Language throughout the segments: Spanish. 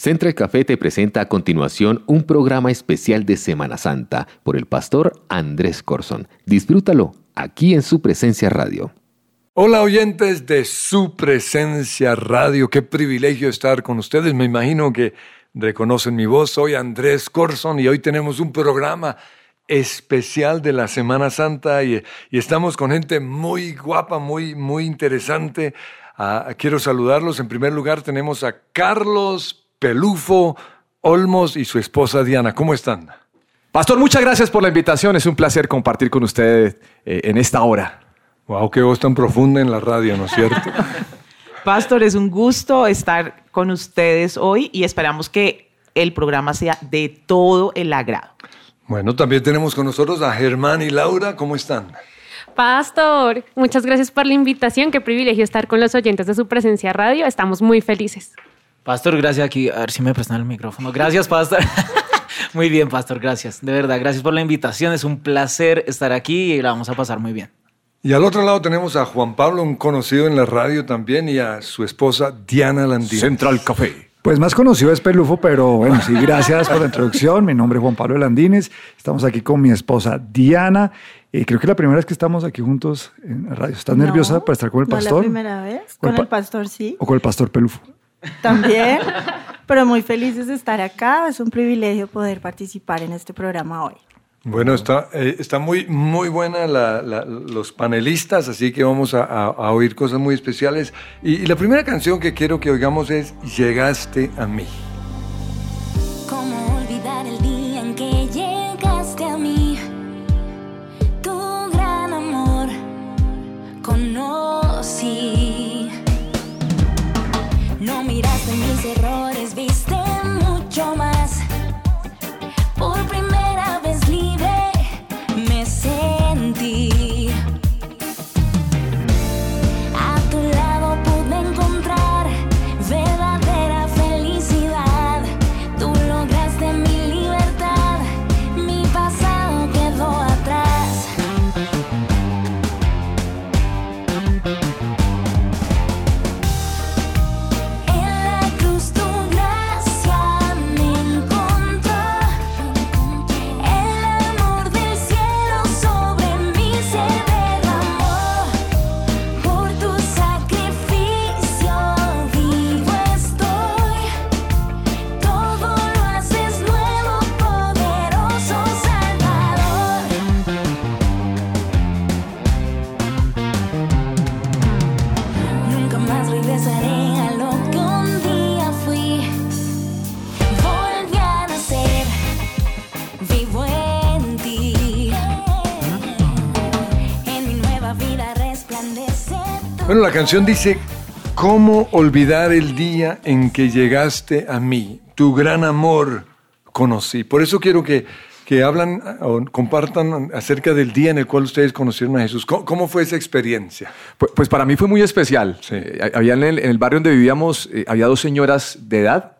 Central Café te presenta a continuación un programa especial de Semana Santa por el pastor Andrés Corson. Disfrútalo aquí en su presencia radio. Hola oyentes de su presencia radio, qué privilegio estar con ustedes. Me imagino que reconocen mi voz, soy Andrés Corson y hoy tenemos un programa especial de la Semana Santa y, estamos con gente muy guapa, muy, muy interesante. Ah, quiero saludarlos. En primer lugar tenemos a Carlos Pelufo Olmos y su esposa Diana. ¿Cómo están? Pastor, muchas gracias por la invitación. Es un placer compartir con ustedes eh, en esta hora. Wow, qué voz tan profunda en la radio, ¿no es cierto? Pastor, es un gusto estar con ustedes hoy y esperamos que el programa sea de todo el agrado. Bueno, también tenemos con nosotros a Germán y Laura. ¿Cómo están? Pastor, muchas gracias por la invitación. Qué privilegio estar con los oyentes de su presencia radio. Estamos muy felices. Pastor, gracias aquí. A ver si me prestan el micrófono. Gracias, Pastor. muy bien, Pastor, gracias. De verdad, gracias por la invitación. Es un placer estar aquí y la vamos a pasar muy bien. Y al otro lado tenemos a Juan Pablo, un conocido en la radio también, y a su esposa Diana Landín. Central Café. Pues más conocido es Pelufo, pero bueno, sí, gracias por la introducción. Mi nombre es Juan Pablo Landines. Estamos aquí con mi esposa Diana. y creo que es la primera vez que estamos aquí juntos en la radio. ¿Estás nerviosa para estar con el pastor? No, la primera vez. Con, el, el pastor, sí. ¿O con el pastor Pelufo? También, pero muy felices de estar acá. Es un privilegio poder participar en este programa hoy. Bueno, está, eh, está muy, muy buena los panelistas, así que vamos a, oír cosas muy especiales. y la primera canción que quiero que oigamos es Llegaste a mí. Bueno, la canción dice, ¿cómo olvidar el día en que llegaste a mí? Tu gran amor conocí. Por eso quiero que, que hablan o compartan acerca del día en el cual ustedes conocieron a Jesús. ¿Cómo, fue esa experiencia? Pues, pues, para mí fue muy especial. Eh, había en el, barrio donde vivíamos, eh, había dos señoras de edad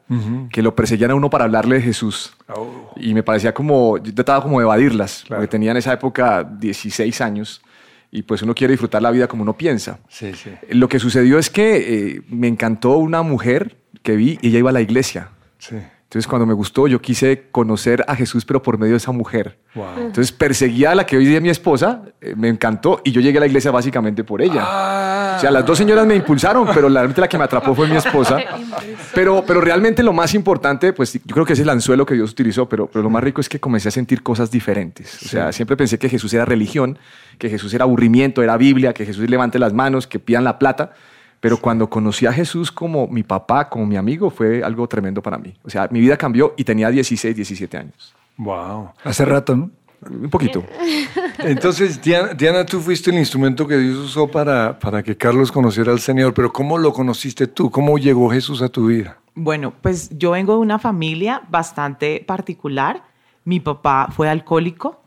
que lo perseguían a uno para hablarle de Jesús. Oh. Y me parecía como, yo trataba como de evadirlas, porque tenía en esa época 16 años y pues uno quiere disfrutar la vida como uno piensa. Sí, sí. Lo que sucedió es que eh, me encantó una mujer que vi y ella iba a la iglesia. Sí. Entonces, cuando me gustó, yo quise conocer a Jesús, pero por medio de esa mujer. Entonces, perseguía a la que hoy día mi esposa, eh, me encantó, y yo llegué a la iglesia básicamente por ella. Ah. O sea, las dos señoras me impulsaron, pero la, la que me atrapó fue mi esposa. Pero, pero realmente lo más importante, pues yo creo que es el anzuelo que Dios utilizó, pero, pero lo más rico es que comencé a sentir cosas diferentes. O sea, siempre pensé que Jesús era religión, que Jesús era aburrimiento, era Biblia, que Jesús levante las manos, que pidan la plata. Pero cuando conocí a Jesús como mi papá, como mi amigo, fue algo tremendo para mí. O sea, mi vida cambió y tenía 16, 17 años. Wow. Hace rato, ¿no? Un poquito. Entonces, Diana, tú fuiste el instrumento que Dios usó para, para que Carlos conociera al Señor, pero ¿cómo lo conociste tú? ¿Cómo llegó Jesús a tu vida? Bueno, pues yo vengo de una familia bastante particular. Mi papá fue alcohólico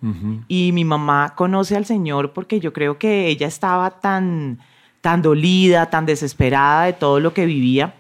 y mi mamá conoce al Señor porque yo creo que ella estaba tan tan dolida, tan desesperada de todo lo que vivía.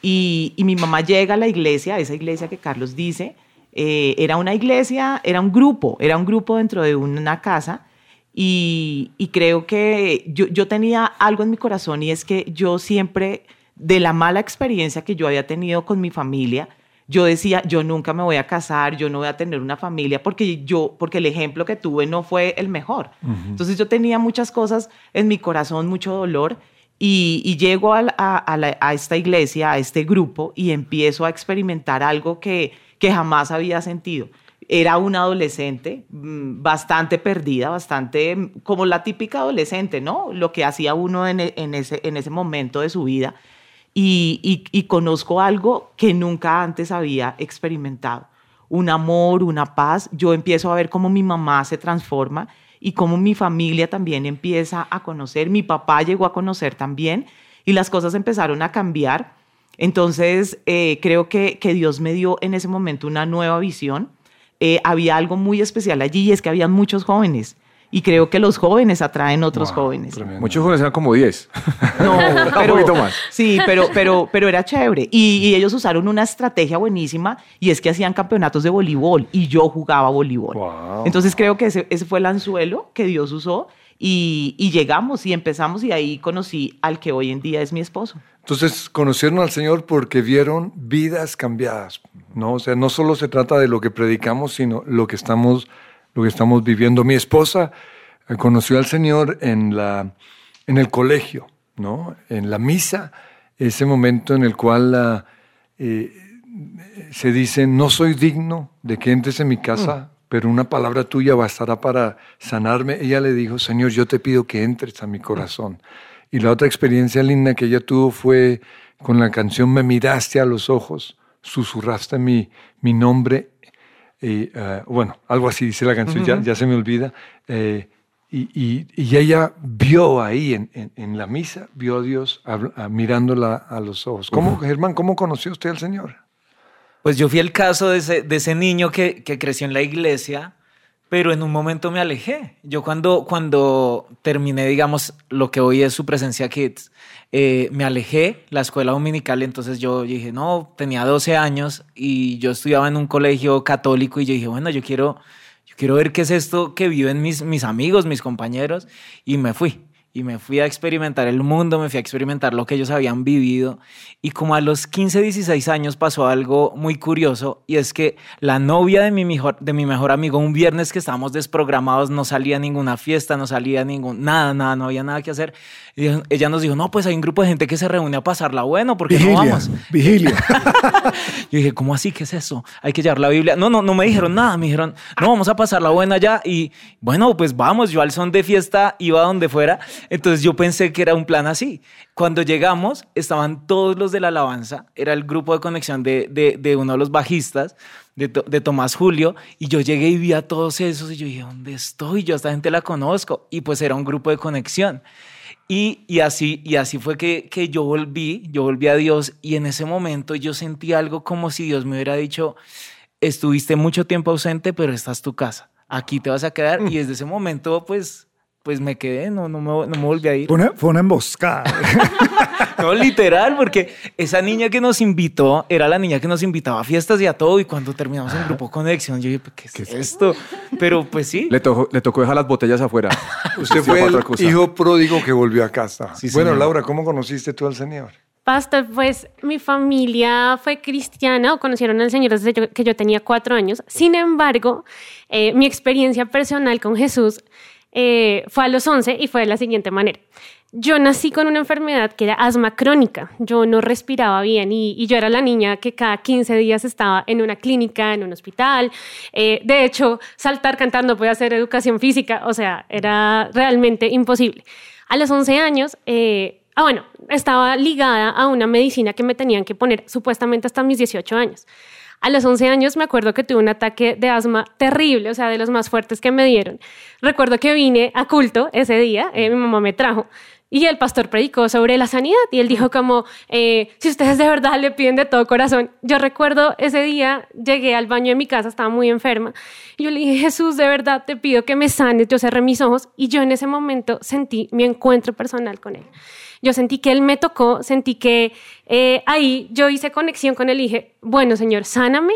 Y, mi mamá llega a la iglesia, esa iglesia que Carlos dice, eh, era una iglesia, era un grupo, era un grupo dentro de una casa. Y, creo que yo, yo tenía algo en mi corazón y es que yo siempre, de la mala experiencia que yo había tenido con mi familia, yo decía, yo nunca me voy a casar, yo no voy a tener una familia, porque yo, porque el ejemplo que tuve no fue el mejor. Entonces yo tenía muchas cosas en mi corazón, mucho dolor, y, llego a, a, esta iglesia, a este grupo, y empiezo a experimentar algo que, que jamás había sentido. Era una adolescente mm, bastante perdida, bastante mm, como la típica adolescente, ¿no? Lo que hacía uno en, en, ese, en ese momento de su vida y, conozco algo que nunca antes había experimentado. Un amor, una paz. Yo empiezo a ver cómo mi mamá se transforma y cómo mi familia también empieza a conocer. Mi papá llegó a conocer también y las cosas empezaron a cambiar. Entonces, eh, creo que, Dios me dio en ese momento una nueva visión. Eh, había algo muy especial allí y es que había muchos jóvenes y creo que los jóvenes atraen otros jóvenes. Muchos jóvenes eran como 10. No, pero, un poquito más. Sí, pero, pero, pero era chévere. Y, ellos usaron una estrategia buenísima y es que hacían campeonatos de voleibol y yo jugaba voleibol. Entonces creo que ese, ese, fue el anzuelo que Dios usó y, y, llegamos y empezamos y ahí conocí al que hoy en día es mi esposo. Entonces conocieron al Señor porque vieron vidas cambiadas, ¿no? O sea, no solo se trata de lo que predicamos, sino lo que estamos lo que estamos viviendo. Mi esposa eh, conoció al Señor en, la, en el colegio, ¿no? en la misa, ese momento en el cual ah, eh, se dice, no soy digno de que entres en mi casa, mm. pero una palabra tuya bastará para sanarme. Ella le dijo, Señor, yo te pido que entres a mi corazón. Y la otra experiencia linda que ella tuvo fue con la canción Me miraste a los ojos, susurraste mi, mi nombre y, eh, bueno, algo así dice la canción, ya, ya, se me olvida. Eh, y, y, ella vio ahí en, en, la misa, vio a Dios mirándola a los ojos. ¿Cómo, Germán, cómo conoció usted al Señor? Pues yo fui el caso de ese, de ese niño que, que, creció en la iglesia, pero en un momento me alejé. Yo cuando, cuando terminé, digamos, lo que hoy es su presencia Kids, eh, me alejé la escuela dominical, entonces yo dije, no, tenía 12 años y yo estudiaba en un colegio católico y yo dije, bueno, yo quiero, yo quiero ver qué es esto que viven mis, mis amigos, mis compañeros y me fui y me fui a experimentar el mundo, me fui a experimentar lo que ellos habían vivido. Y como a los 15, 16 años pasó algo muy curioso y es que la novia de mi mejor, de mi mejor amigo, un viernes que estábamos desprogramados, no salía ninguna fiesta, no salía ningún, nada, nada, no había nada que hacer. Y ella nos dijo, no, pues hay un grupo de gente que se reúne a pasarla bueno, porque no vamos? Vigilia. Yo dije, ¿cómo así? ¿Qué es eso? Hay que llevar la Biblia. No, no, no me dijeron nada, me dijeron, no, vamos a pasarla buena ya. Y bueno, pues vamos, yo al son de fiesta iba donde fuera. Entonces yo pensé que era un plan así. Cuando llegamos, estaban todos los de la alabanza, era el grupo de conexión de, de, uno de los bajistas, de, de, Tomás Julio, y yo llegué y vi a todos esos y yo dije, ¿dónde estoy? Yo a esta gente la conozco. Y pues era un grupo de conexión. Y, y, así, y así fue que, que yo volví, yo volví a Dios y en ese momento yo sentí algo como si Dios me hubiera dicho, estuviste mucho tiempo ausente, pero esta es tu casa, aquí te vas a quedar. Y desde ese momento, pues pues me quedé, no, no, me, no me volví a ir. Fue una, emboscada. no, literal, porque esa niña que nos invitó era la niña que nos invitaba a fiestas y a todo. Y cuando terminamos en Grupo Conexión, yo dije, ¿qué es, esto? Pero pues sí. Le, tocó, le tocó dejar las botellas afuera. Usted fue el hijo pródigo que volvió a casa. bueno, Laura, ¿cómo conociste tú al Señor? Pastor, pues mi familia fue cristiana o conocieron al Señor desde que yo tenía cuatro años. Sin embargo, eh, mi experiencia personal con Jesús eh, fue a los 11 y fue de la siguiente manera. Yo nací con una enfermedad que era asma crónica. Yo no respiraba bien y, yo era la niña que cada 15 días estaba en una clínica, en un hospital. Eh, de hecho, saltar cantando puede hacer educación física, o sea, era realmente imposible. A los 11 años, eh, ah, bueno, estaba ligada a una medicina que me tenían que poner supuestamente hasta mis 18 años. A los 11 años me acuerdo que tuve un ataque de asma terrible, o sea, de los más fuertes que me dieron. Recuerdo que vine a culto ese día, eh, mi mamá me trajo. Y el pastor predicó sobre la sanidad y él dijo como, eh, si ustedes de verdad le piden de todo corazón. Yo recuerdo ese día, llegué al baño de mi casa, estaba muy enferma. Y yo le dije, Jesús, de verdad te pido que me sanes. Yo cerré mis ojos y yo en ese momento sentí mi encuentro personal con él. Yo sentí que Él me tocó, sentí que eh, ahí yo hice conexión con Él y dije, bueno, Señor, sáname.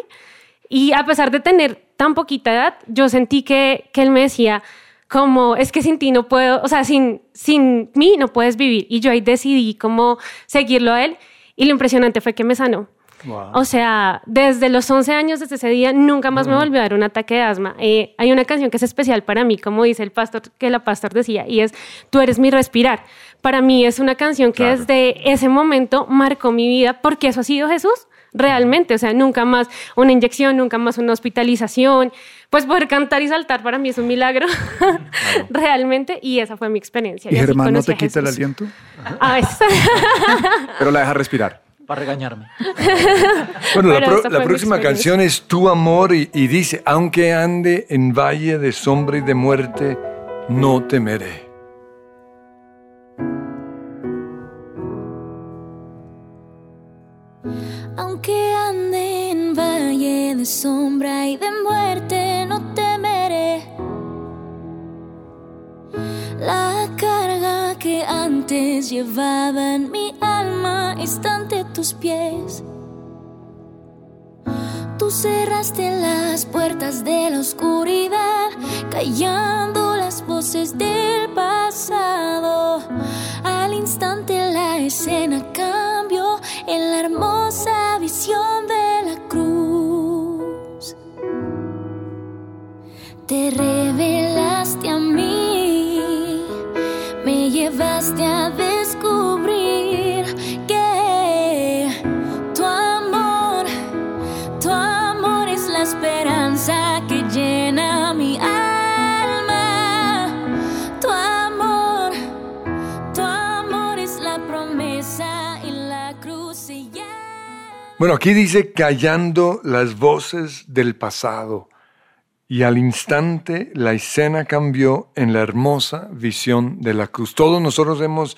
Y a pesar de tener tan poquita edad, yo sentí que, que Él me decía, como es que sin ti no puedo, o sea, sin, sin mí no puedes vivir. Y yo ahí decidí cómo seguirlo a Él y lo impresionante fue que me sanó. O sea, desde los 11 años, desde ese día, nunca más me volvió a dar un ataque de asma. Eh, hay una canción que es especial para mí, como dice el pastor, que la pastor decía, y es, tú eres mi respirar. Para mí es una canción que desde ese momento marcó mi vida, porque eso ha sido Jesús realmente, o sea, nunca más una inyección, nunca más una hospitalización, pues poder cantar y saltar para mí es un milagro, realmente, y esa fue mi experiencia. ¿Y, Germán no te quita el aliento? A veces. Pero la deja respirar. Para regañarme. bueno, la, próxima canción es Tu Amor y, y dice, aunque ande en valle de sombra y de muerte, no temeré. De sombra y de muerte, no temeré. La carga que antes llevaba en mi alma está ante tus pies. Tú cerraste las puertas de la oscuridad, callando las voces del pasado. Al instante la escena cambió en la hermosa Te revelaste a mí, me llevaste a descubrir que tu amor, tu amor es la esperanza que llena mi alma. Tu amor, tu amor es la promesa y la cruz llama. Bueno, aquí dice callando las voces del pasado. Y al instante la escena cambió en la hermosa visión de la cruz. Todos nosotros hemos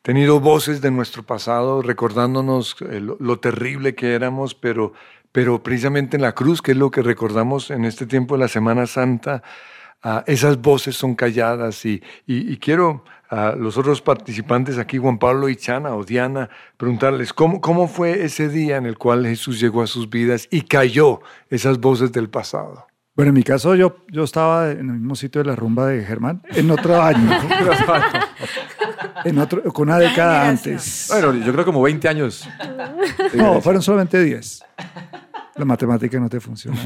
tenido voces de nuestro pasado recordándonos eh, lo, terrible que éramos, pero, pero precisamente en la cruz, que es lo que recordamos en este tiempo de la Semana Santa, ah, esas voces son calladas. Y, y- y quiero a los otros participantes aquí, Juan Pablo y Chana o Diana, preguntarles cómo, cómo fue ese día en el cual Jesús llegó a sus vidas y cayó esas voces del pasado. Bueno, en mi caso yo, yo estaba en el mismo sitio de la rumba de Germán, en otro año, en otro, con una década antes. Bueno, yo creo como 20 años. No, fueron solamente 10. La matemática no te funciona.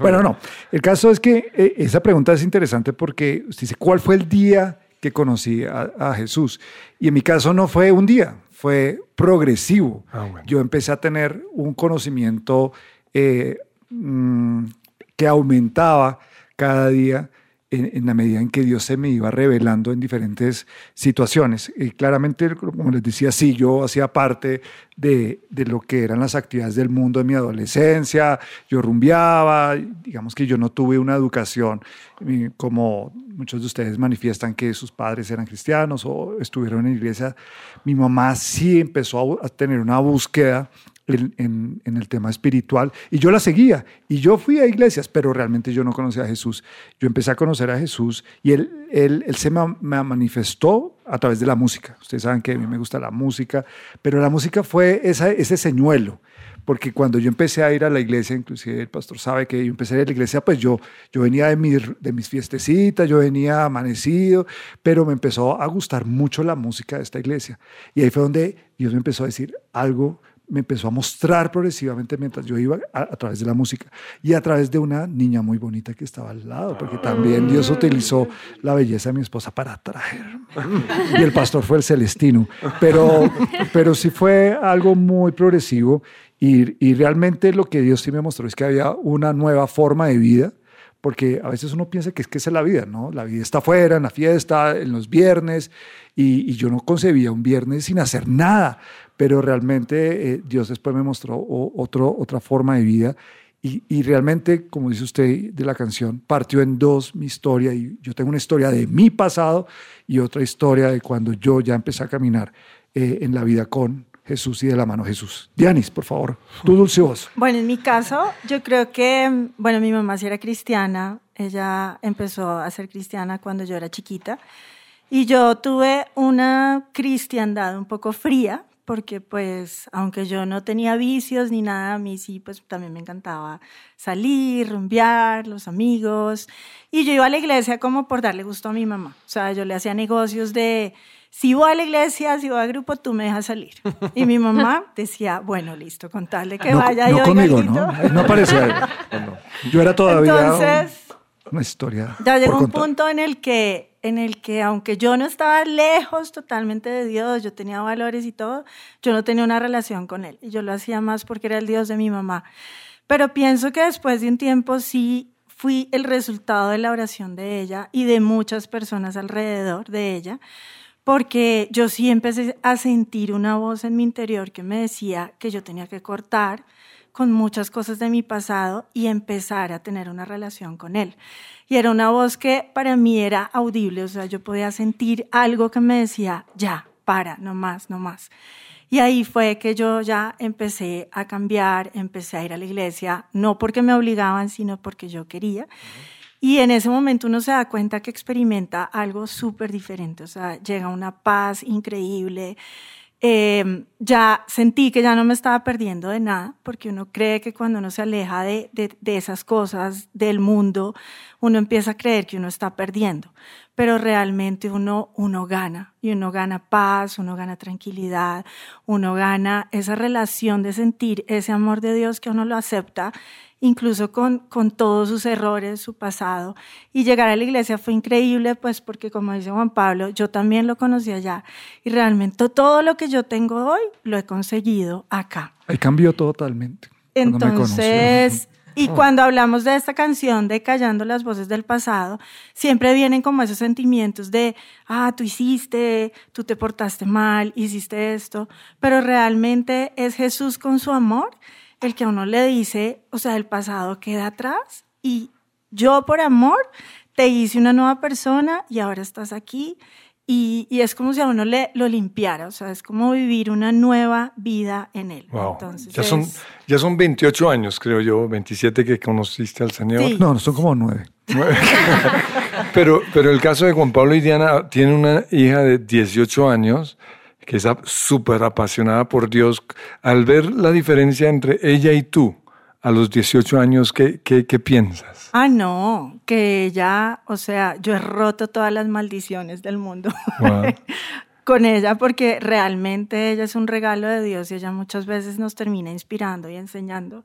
Bueno, no. El caso es que eh, esa pregunta es interesante porque usted dice, ¿cuál fue el día que conocí a, a Jesús? Y en mi caso no fue un día, fue progresivo. Ah, bueno. Yo empecé a tener un conocimiento eh, mm, que aumentaba cada día en, en la medida en que Dios se me iba revelando en diferentes situaciones. Y claramente, como les decía, sí, yo hacía parte de, de lo que eran las actividades del mundo de mi adolescencia, yo rumbeaba, digamos que yo no tuve una educación como muchos de ustedes manifiestan que sus padres eran cristianos o estuvieron en iglesia. Mi mamá sí empezó a a tener una búsqueda en, en- en el tema espiritual y yo la seguía y yo fui a iglesias, pero realmente yo no conocía a Jesús. Yo empecé a conocer a Jesús y él, él, él se me manifestó a través de la música. Ustedes saben que a mí me gusta la música, pero la música fue esa, ese señuelo. Porque cuando yo empecé a ir a la iglesia, inclusive el pastor sabe que yo empecé a ir a la iglesia, pues yo, yo venía de mis, de mis fiestecitas, yo venía amanecido, pero me empezó a gustar mucho la música de esta iglesia. Y ahí fue donde Dios me empezó a decir algo me empezó a mostrar progresivamente mientras yo iba a, través de la música y a través de una niña muy bonita que estaba al lado, porque también Dios utilizó la belleza de mi esposa para atraerme. Y el pastor fue el Celestino, pero, pero sí fue algo muy progresivo y, y realmente lo que Dios sí me mostró es que había una nueva forma de vida porque a veces uno piensa que es que esa es la vida, ¿no? La vida está afuera, en la fiesta, en los viernes, y, y yo no concebía un viernes sin hacer nada, pero realmente eh, Dios después me mostró o- otro, otra forma de vida. Y, y realmente, como dice usted de la canción, partió en dos mi historia. Y yo tengo una historia de mi pasado y otra historia de cuando yo ya empecé a caminar eh, en la vida con Jesús y de la mano Jesús. Dianis, por favor, tu dulce voz. Bueno, en mi caso, yo creo que, bueno, mi mamá sí era cristiana. Ella empezó a ser cristiana cuando yo era chiquita. Y yo tuve una cristiandad un poco fría, porque pues, aunque yo no tenía vicios ni nada, a mí sí, pues también me encantaba salir, rumbear, los amigos. Y yo iba a la iglesia como por darle gusto a mi mamá. O sea, yo le hacía negocios de si voy a la iglesia, si voy al grupo, tú me dejas salir. Y mi mamá decía, bueno, listo, con tal de que No, vaya no yo. conmigo, ¿no? No aparecía. Yo era todavía Entonces, una historia. ya llegó un punto en el que, en el que aunque yo no estaba lejos totalmente de Dios, yo tenía valores y todo, yo no tenía una relación con Él. Y yo lo hacía más porque era el Dios de mi mamá. Pero pienso que después de un tiempo sí fui el resultado de la oración de ella y de muchas personas alrededor de ella, porque yo sí empecé a sentir una voz en mi interior que me decía que yo tenía que cortar con muchas cosas de mi pasado y empezar a tener una relación con él. Y era una voz que para mí era audible, o sea, yo podía sentir algo que me decía, ya, para, no más, no más. Y ahí fue que yo ya empecé a cambiar, empecé a ir a la iglesia, no porque me obligaban, sino porque yo quería. Y en ese momento uno se da cuenta que experimenta algo súper diferente, o sea, llega una paz increíble. Eh, ya sentí que ya no me estaba perdiendo de nada, porque uno cree que cuando uno se aleja de, de esas cosas, del mundo, uno empieza a creer que uno está perdiendo, pero realmente uno, uno gana, y uno gana paz, uno gana tranquilidad, uno gana esa relación de sentir ese amor de Dios que uno lo acepta incluso con, con todos sus errores, su pasado. Y llegar a la iglesia fue increíble, pues porque como dice Juan Pablo, yo también lo conocí allá. Y realmente todo lo que yo tengo hoy lo he conseguido acá. Ahí cambió totalmente. Entonces, y cuando hablamos de esta canción de Callando las voces del pasado, siempre vienen como esos sentimientos de, ah, tú hiciste, tú te portaste mal, hiciste esto, pero realmente es Jesús con su amor el que a uno le dice, o sea, el pasado queda atrás y yo por amor te hice una nueva persona y ahora estás aquí. Y, y es como si a uno le, lo limpiara, o sea, es como vivir una nueva vida en él. Wow. Entonces, ya, son, es- ya son 28 años, creo yo, 27 que conociste al Señor. Sí. No, son como nueve. Pero, pero el caso de Juan Pablo y Diana tiene una hija de 18 años que es súper apasionada por Dios. Al ver la diferencia entre ella y tú a los 18 años, ¿qué, qué, qué piensas? Ah, no, que ella, o sea, yo he roto todas las maldiciones del mundo Wow. con ella porque realmente ella es un regalo de Dios y ella muchas veces nos termina inspirando y enseñando.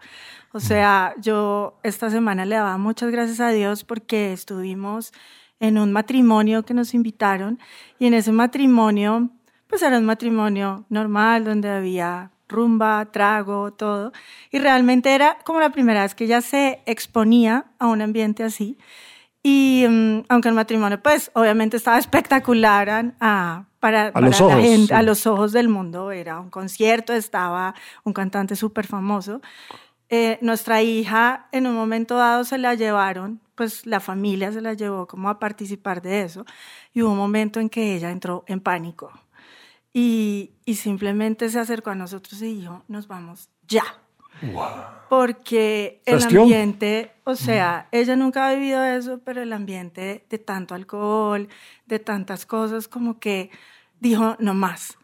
O sea, yo esta semana le daba muchas gracias a Dios porque estuvimos en un matrimonio que nos invitaron y en ese matrimonio, pues era un matrimonio normal donde había rumba, trago, todo. Y realmente era como la primera vez que ella se exponía a un ambiente así. Y mm, aunque el matrimonio, pues obviamente estaba espectacular a- a- para, para los la ojos, gente, sí. a los ojos del mundo. Era un concierto, estaba un cantante súper famoso. Eh, nuestra hija en un momento dado se la llevaron, pues la familia se la llevó como a participar de eso. Y hubo un momento en que ella entró en pánico. Y, y simplemente se acercó a nosotros y dijo, nos vamos ya. Porque el Cuestión. ambiente, o sea, ella nunca ha vivido eso, pero el ambiente de tanto alcohol, de tantas cosas, como que dijo, no más.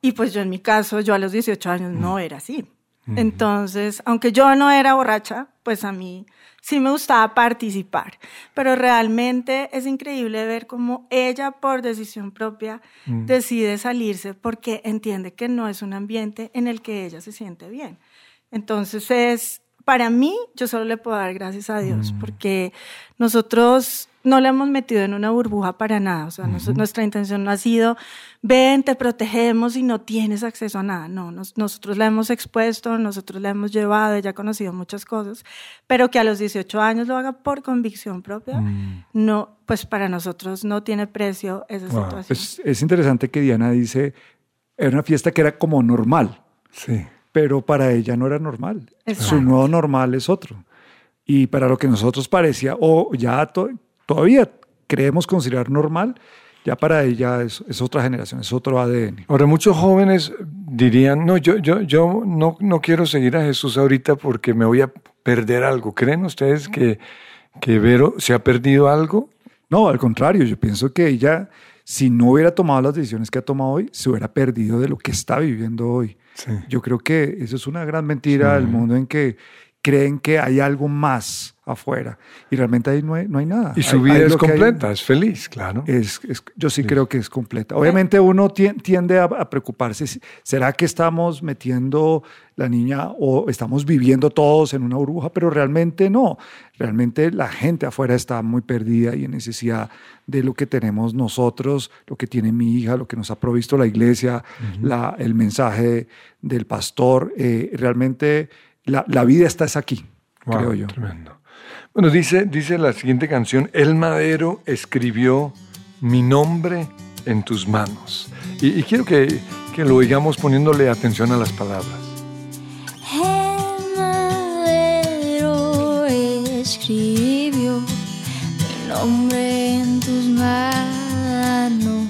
Y pues yo en mi caso, yo a los 18 años no era así. Entonces, aunque yo no era borracha, pues a mí sí me gustaba participar. Pero realmente es increíble ver cómo ella, por decisión propia, decide salirse porque entiende que no es un ambiente en el que ella se siente bien. Entonces es, para mí, yo solo le puedo dar gracias a Dios porque nosotros no le hemos metido en una burbuja para nada. O sea, nos- nuestra intención no ha sido, ven, te protegemos y no tienes acceso a nada. No, nos- nosotros la hemos expuesto, nosotros la hemos llevado, ella ha conocido muchas cosas, pero que a los 18 años lo haga por convicción propia, no, pues para nosotros no tiene precio esa Wow. situación. Pues es interesante que Diana dice, era una fiesta que era como normal, Sí. Pero para ella no era normal. Exacto. Su nuevo normal es otro. Y para lo que nosotros parecía, o ya to- todavía creemos considerar normal, ya para ella es, es otra generación, es otro ADN. Ahora, muchos jóvenes dirían, no, yo, yo, yo no, no quiero seguir a Jesús ahorita porque me voy a perder algo. ¿Creen ustedes que, que Vero se ha perdido algo? No, al contrario, yo pienso que ella, si no hubiera tomado las decisiones que ha tomado hoy, se hubiera perdido de lo que está viviendo hoy. Sí. Yo creo que eso es una gran mentira del mundo en que creen que hay algo más afuera y realmente ahí no hay, no hay nada. Y su vida hay es hay- completa, es feliz, claro. es, es- yo sí creo que es completa. Obviamente uno tien- tiende a, a preocuparse. ¿Será que estamos metiendo la niña o estamos viviendo todos en una burbuja? Pero realmente no. Realmente la gente afuera está muy perdida y en necesidad de lo que tenemos nosotros, lo que tiene mi hija, lo que nos ha provisto la iglesia, la- el mensaje del pastor. Eh, realmente la, la vida está es aquí, Wow, creo yo. Tremendo. Bueno, dice, dice la siguiente canción, El Madero escribió mi nombre en tus manos. Y, y quiero que, que lo oigamos poniéndole atención a las palabras. El madero escribió mi nombre en tus manos.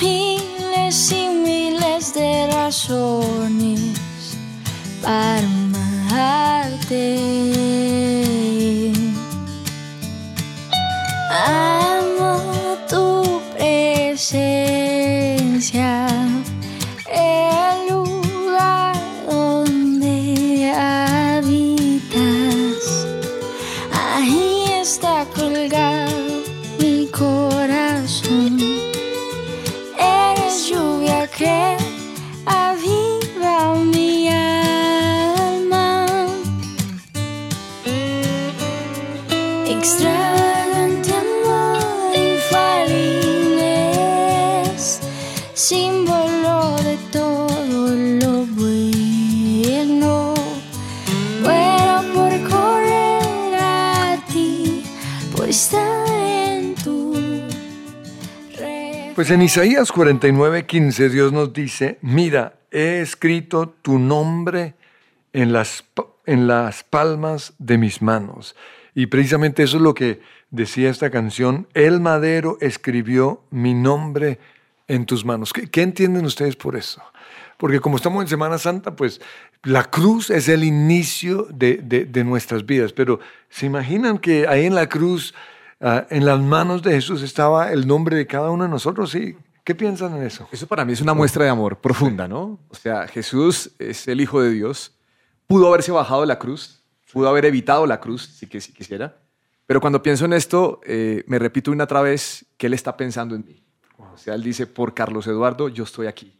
Miles y miles de razones para amarte. Pues en Isaías 49, 15 Dios nos dice, mira, he escrito tu nombre en las, en las palmas de mis manos. Y precisamente eso es lo que decía esta canción, el madero escribió mi nombre en tus manos. ¿Qué, entienden ustedes por eso? Porque como estamos en Semana Santa, pues la cruz es el inicio de- de nuestras vidas. Pero ¿se imaginan que ahí en la cruz, ah, en las manos de Jesús, estaba el nombre de cada uno de nosotros? ¿Sí? ¿Qué piensan en eso? Eso para mí es una muestra de amor profunda, ¿no? O sea, Jesús es el Hijo de Dios. Pudo haberse bajado de la cruz, pudo haber evitado la cruz, si, que, si quisiera. Pero cuando pienso en esto, eh, me repito una otra vez que Él está pensando en mí. O sea, Él dice, por Carlos Eduardo, yo estoy aquí.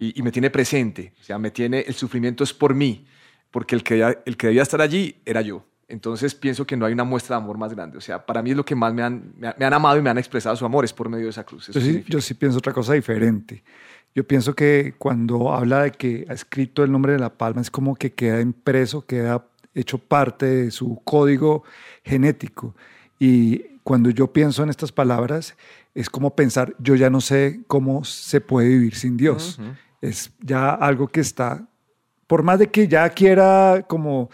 Y, y me tiene presente. O sea, me tiene, el sufrimiento es por mí, porque el que, el que debía estar allí era yo. Entonces pienso que no hay una muestra de amor más grande. O sea, para mí es lo que más me han, me, han- amado y me han expresado su amor, es por medio de esa cruz. Yo sí, yo sí pienso otra cosa diferente. Yo pienso que cuando habla de que ha escrito el nombre de la palma, es como que queda impreso, queda hecho parte de su código genético. Y cuando yo pienso en estas palabras, es como pensar, yo ya no sé cómo se puede vivir sin Dios. Es ya algo que está, por más de que ya quiera como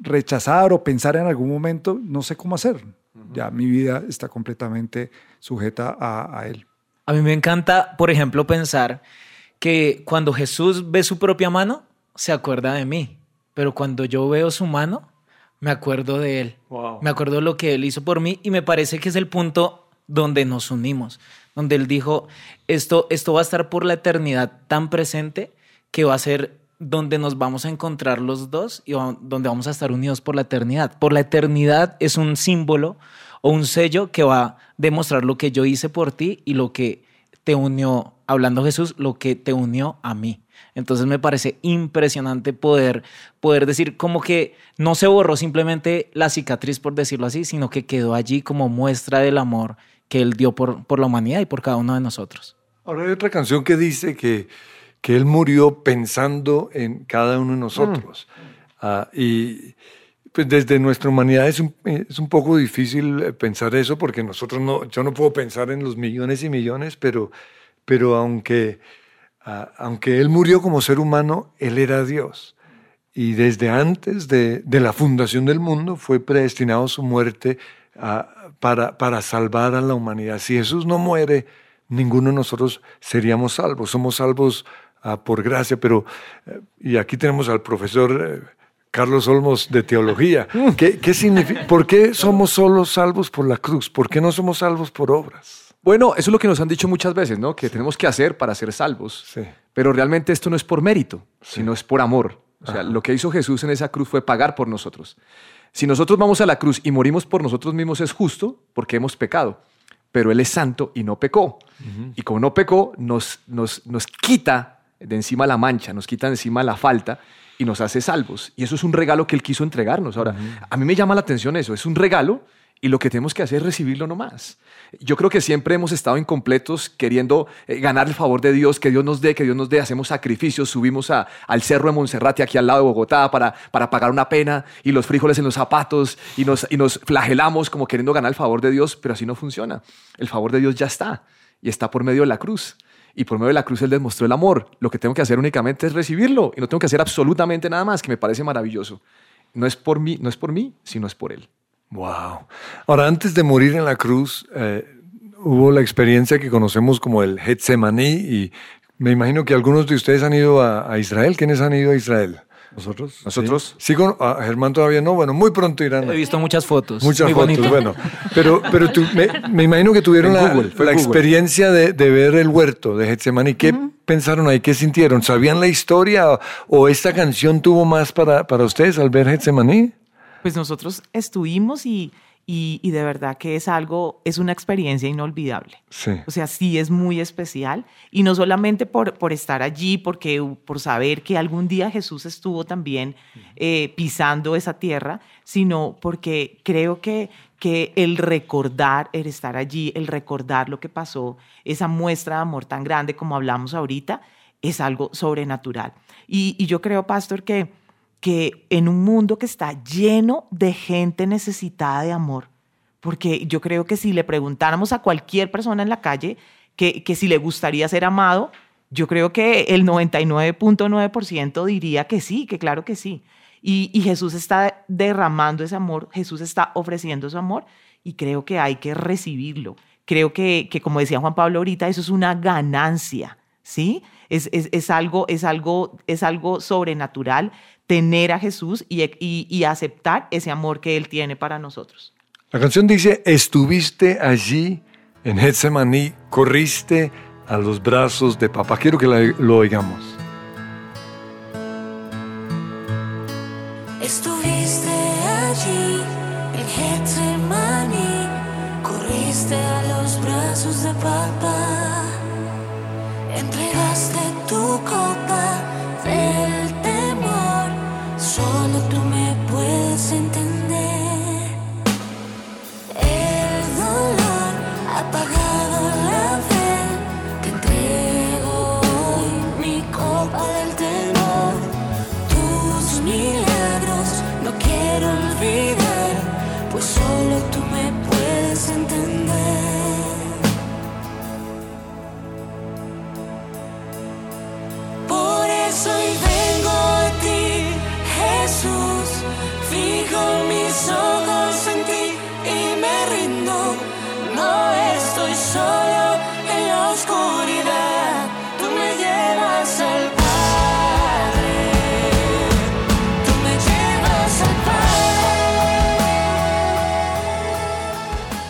rechazar o pensar en algún momento, no sé cómo hacer. Ya mi vida está completamente sujeta a, a Él. A mí me encanta, por ejemplo, pensar que cuando Jesús ve su propia mano, se acuerda de mí. Pero cuando yo veo su mano, me acuerdo de Él. Me acuerdo de lo que Él hizo por mí y me parece que es el punto donde nos unimos, donde Él dijo, esto, esto va a estar por la eternidad tan presente que va a ser donde nos vamos a encontrar los dos y donde vamos a estar unidos por la eternidad. Por la eternidad es un símbolo o un sello que va a demostrar lo que yo hice por ti y lo que te unió, hablando Jesús, lo que te unió a mí. Entonces me parece impresionante poder, poder decir como que no se borró simplemente la cicatriz, por decirlo así, sino que quedó allí como muestra del amor que Él dio por, por la humanidad y por cada uno de nosotros. Ahora hay otra canción que dice que, que Él murió pensando en cada uno de nosotros. Ah, y pues desde nuestra humanidad es un, es un poco difícil eh, pensar eso porque nosotros no, yo no puedo pensar en los millones y millones, pero, pero aunque, ah, aunque Él murió como ser humano, Él era Dios. Y desde antes de, de la fundación del mundo fue predestinado su muerte ah, para, para salvar a la humanidad. Si Jesús no muere, ninguno de nosotros seríamos salvos. Somos salvos ah, por gracia, pero, eh, y aquí tenemos al profesor eh, Carlos Olmos de teología. ¿Qué, qué significa? ¿Por qué somos solo salvos por la cruz? ¿Por qué no somos salvos por obras? Bueno, eso es lo que nos han dicho muchas veces, ¿no? Que tenemos que hacer para ser salvos. Sí. Pero realmente esto no es por mérito, sino es por amor. O sea, lo que hizo Jesús en esa cruz fue pagar por nosotros. Si nosotros vamos a la cruz y morimos por nosotros mismos es justo porque hemos pecado, pero Él es santo y no pecó. Y como no pecó, nos, nos, nos quita de encima la mancha, nos quita de encima la falta y nos hace salvos. Y eso es un regalo que Él quiso entregarnos. Ahora, a mí me llama la atención eso, es un regalo y lo que tenemos que hacer es recibirlo nomás. Yo creo que siempre hemos estado incompletos queriendo eh, ganar el favor de Dios, que Dios nos dé, que Dios nos dé. Hacemos sacrificios, subimos a, al cerro de Monserrate, aquí al lado de Bogotá, para, para pagar una pena y los frijoles en los zapatos y nos, y nos flagelamos como queriendo ganar el favor de Dios, pero así no funciona. El favor de Dios ya está y está por medio de la cruz. Y por medio de la cruz Él demostró el amor. Lo que tengo que hacer únicamente es recibirlo y no tengo que hacer absolutamente nada más, que me parece maravilloso. No es por mí, no es por mí, sino es por Él. Wow. Ahora, antes de morir en la cruz, eh, hubo la experiencia que conocemos como el Getsemaní y me imagino que algunos de ustedes han ido a, Israel. ¿Quiénes han ido a Israel? ¿Nosotros? ¿Nosotros? Sí, con, Germán todavía no. Bueno, muy pronto irán. He visto muchas fotos. Muchas fotos, bueno. Pero, pero me, imagino que tuvieron la, la experiencia de, ver el huerto de Getsemaní. ¿Qué pensaron ahí? ¿Qué sintieron? ¿Sabían la historia o, esta canción tuvo más para, para ustedes al ver Getsemaní? Pues nosotros estuvimos y, y, de verdad que es algo, es una experiencia inolvidable. Sí. O sea, sí es muy especial y no solamente por, por estar allí, porque, por saber que algún día Jesús estuvo también eh, pisando esa tierra, sino porque creo que, que el recordar, el estar allí, el recordar lo que pasó, esa muestra de amor tan grande como hablamos ahorita, es algo sobrenatural. Y, y yo creo, pastor, que que en un mundo que está lleno de gente necesitada de amor, porque yo creo que si le preguntáramos a cualquier persona en la calle que, que si le gustaría ser amado, yo creo que el 99.9% diría que sí, que claro que sí. Y, y, Jesús está derramando ese amor, Jesús está ofreciendo su amor y creo que hay que recibirlo. Creo que, que como decía Juan Pablo ahorita, eso es una ganancia, ¿sí? Es, es, es, algo, es, algo, es algo sobrenatural tener a Jesús y, y, aceptar ese amor que Él tiene para nosotros. La canción dice, estuviste allí en Getsemaní, corriste a los brazos de papá. Quiero que lo oigamos. Estuviste allí en Getsemaní, corriste a los brazos de papá, entregaste tu copa mis ojos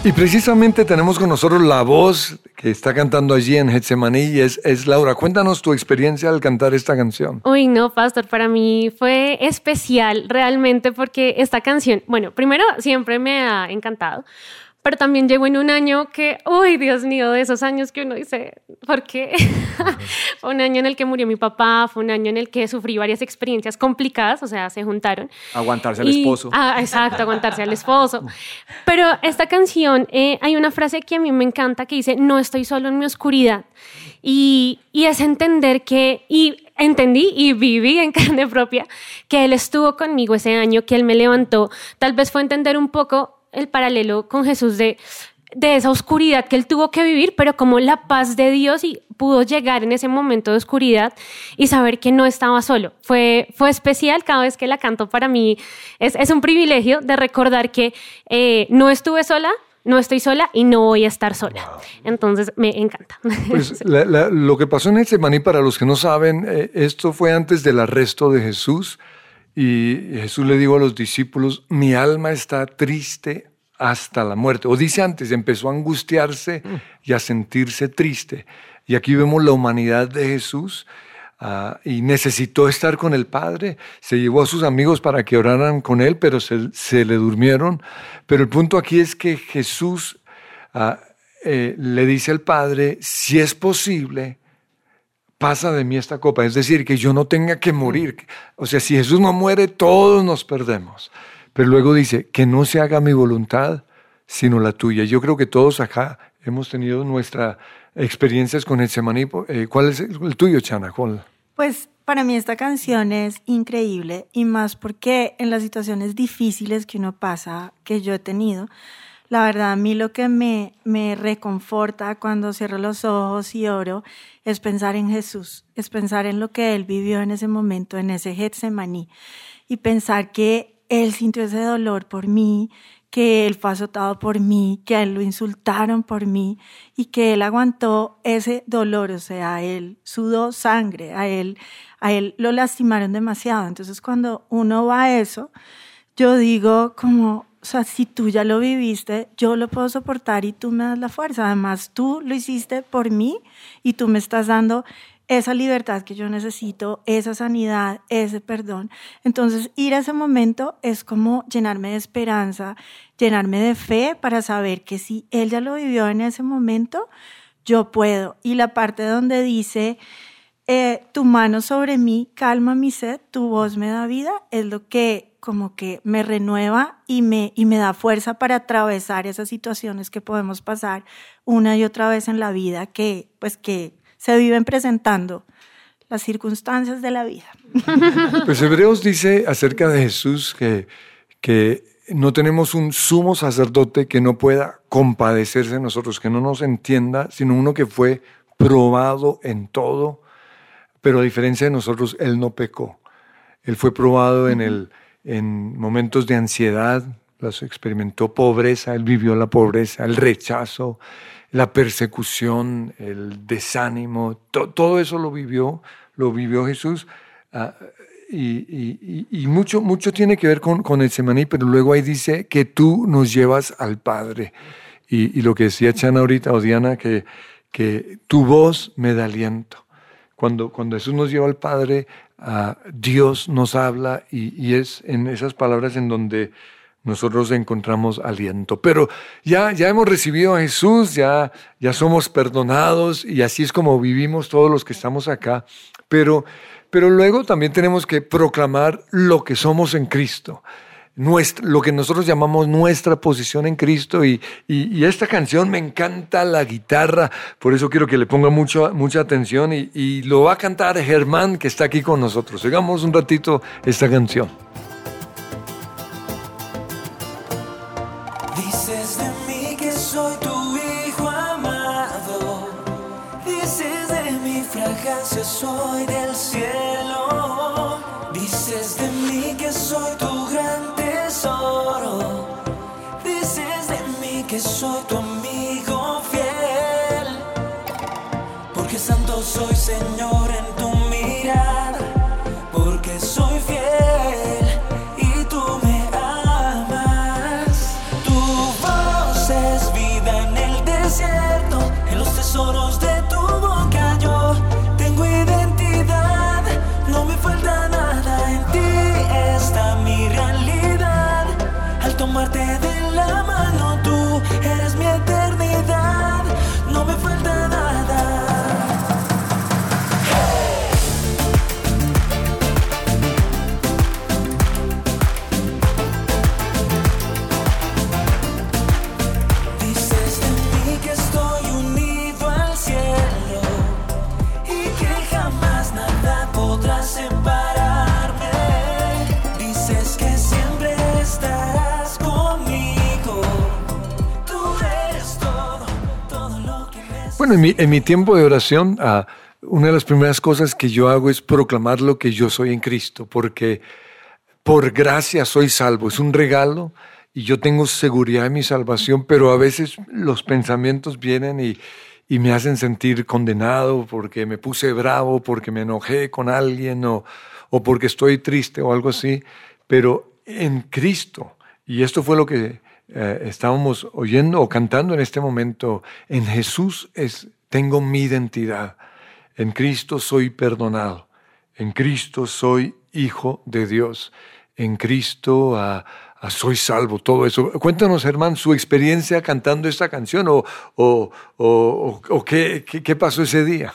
Y precisamente tenemos con nosotros la voz que está cantando allí en Getsemaní y es, es Laura. Cuéntanos tu experiencia al cantar esta canción. Uy, no, Pastor, para mí fue especial realmente porque esta canción, bueno, primero siempre me ha encantado, pero también llegó en un año que, uy, Dios mío, de esos años que uno dice, ¿por qué? fue un año en el que murió mi papá, fue un año en el que sufrí varias experiencias complicadas, o sea, se juntaron. Aguantarse al esposo. Ah, exacto, aguantarse al esposo. Pero esta canción, eh, hay una frase que a mí me encanta que dice, no estoy solo en mi oscuridad. Y, y es entender que, y entendí y viví en carne propia que Él estuvo conmigo ese año, que Él me levantó. Tal vez fue entender un poco el paralelo con Jesús de, de esa oscuridad que él tuvo que vivir, pero como la paz de Dios y pudo llegar en ese momento de oscuridad y saber que no estaba solo. Fue, fue especial cada vez que la canto para mí. Es, es un privilegio de recordar que eh, no estuve sola, no estoy sola y no voy a estar sola. Entonces me encanta. Pues lo que pasó en ese maní, para los que no saben, eh, esto fue antes del arresto de Jesús. Y Jesús le dijo a los discípulos, mi alma está triste hasta la muerte. O dice antes, empezó a angustiarse y a sentirse triste. Y aquí vemos la humanidad de Jesús ah, y necesitó estar con el Padre. Se llevó a sus amigos para que oraran con él, pero se, le durmieron. Pero el punto aquí es que Jesús ah, eh, le dice al Padre, si es posible, pasa de mí esta copa. Es decir, que yo no tenga que morir. O sea, si Jesús no muere, todos nos perdemos. Pero luego dice, que no se haga mi voluntad, sino la tuya. Yo creo que todos acá hemos tenido nuestras experiencias con el semaní. Eh, ¿Cuál es el tuyo, Chana? Pues para mí esta canción es increíble y más porque en las situaciones difíciles que uno pasa, que yo he tenido, la verdad a mí lo que me, me reconforta cuando cierro los ojos y oro es pensar en Jesús, es pensar en lo que Él vivió en ese momento, en ese Getsemaní, y pensar que Él sintió ese dolor por mí, que él fue azotado por mí, que a él lo insultaron por mí y que él aguantó ese dolor, o sea, él sudó sangre, a él, a él lo lastimaron demasiado. Entonces cuando uno va a eso, yo digo como, o sea, si tú ya lo viviste, yo lo puedo soportar y tú me das la fuerza. Además, tú lo hiciste por mí y tú me estás dando esa libertad que yo necesito, esa sanidad, ese perdón. Entonces, ir a ese momento es como llenarme de esperanza, llenarme de fe para saber que si él ya lo vivió en ese momento, yo puedo. Y la parte donde dice, eh, tu mano sobre mí calma mi sed, tu voz me da vida, es lo que como que me renueva y me, y me da fuerza para atravesar esas situaciones que podemos pasar una y otra vez en la vida que, pues que se viven presentando las circunstancias de la vida. Pues Hebreos dice acerca de Jesús que, que no tenemos un sumo sacerdote que no pueda compadecerse de nosotros, que no nos entienda, sino uno que fue probado en todo, pero a diferencia de nosotros, Él no pecó. Él fue probado en, el, en momentos de ansiedad, las experimentó pobreza, Él vivió la pobreza, el rechazo, la persecución, el desánimo, todo eso lo vivió, lo vivió Jesús. Ah, y, mucho, mucho tiene que ver con, con el semaní, pero luego ahí dice que tú nos llevas al Padre. Y, lo que decía Chana ahorita, o Diana, que, que tu voz me da aliento. Cuando, cuando Jesús nos lleva al Padre, Dios nos habla y, es en esas palabras en donde nosotros encontramos aliento. Pero ya, ya hemos recibido a Jesús, ya, ya somos perdonados y así es como vivimos todos los que estamos acá. Pero, pero luego también tenemos que proclamar lo que somos en Cristo. Nuestra, lo que nosotros llamamos nuestra posición en Cristo y, y, esta canción me encanta la guitarra, por eso quiero que le ponga mucho, mucha atención y, y lo va a cantar Germán que está aquí con nosotros. Sigamos un ratito esta canción. soy del cielo. Dices de en mi, tiempo de oración, ah, una de las primeras cosas que yo hago es proclamar lo que yo soy en Cristo, porque por gracia soy salvo, es un regalo y yo tengo seguridad en mi salvación, pero a veces los pensamientos vienen y, me hacen sentir condenado porque me puse bravo, porque me enojé con alguien o, o porque estoy triste o algo así, pero en Cristo, y esto fue lo que eh, estábamos oyendo o cantando en este momento, en Jesús es, tengo mi identidad, en Cristo soy perdonado, en Cristo soy hijo de Dios, en Cristo ah, ah, soy salvo, todo eso. Cuéntanos, hermano, su experiencia cantando esta canción o, qué- qué pasó ese día.